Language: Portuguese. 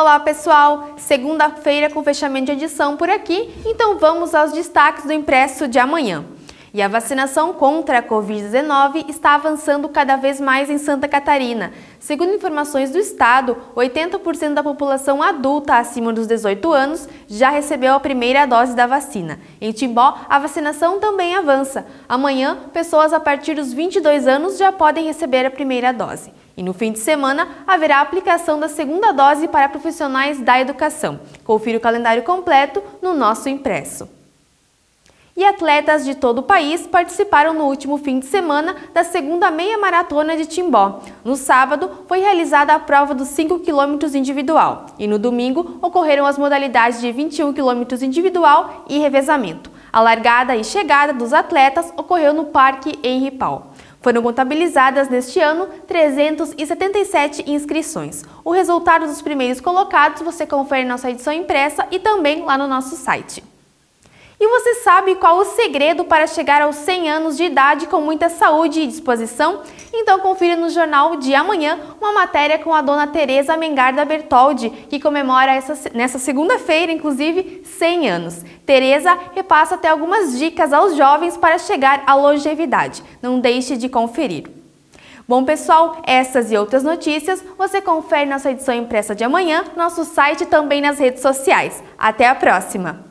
Olá pessoal, segunda-feira com fechamento de edição por aqui, então vamos aos destaques do impresso de amanhã. E a vacinação contra a Covid-19 está avançando cada vez mais em Santa Catarina. Segundo informações do Estado, 80% da população adulta acima dos 18 anos já recebeu a primeira dose da vacina. Em Timbó, a vacinação também avança. Amanhã, pessoas a partir dos 22 anos já podem receber a primeira dose. E no fim de semana haverá a aplicação da segunda dose para profissionais da educação. Confira o calendário completo no nosso impresso. E atletas de todo o país participaram no último fim de semana da segunda meia maratona de Timbó. No sábado, foi realizada a prova dos 5 km individual e no domingo ocorreram as modalidades de 21 km individual e revezamento. A largada e chegada dos atletas ocorreu no Parque Henri Paul. Foram contabilizadas neste ano 377 inscrições. O resultado dos primeiros colocados você confere na nossa edição impressa e também lá no nosso site. E você sabe qual o segredo para chegar aos 100 anos de idade com muita saúde e disposição? Então confira no jornal de amanhã uma matéria com a dona Teresa Mengarda Bertoldi, que comemora essa, nessa segunda-feira, inclusive, 100 anos. Teresa repassa até algumas dicas aos jovens para chegar à longevidade. Não deixe de conferir. Bom, pessoal, essas e outras notícias você confere na sua edição impressa de amanhã, nosso site e também nas redes sociais. Até a próxima!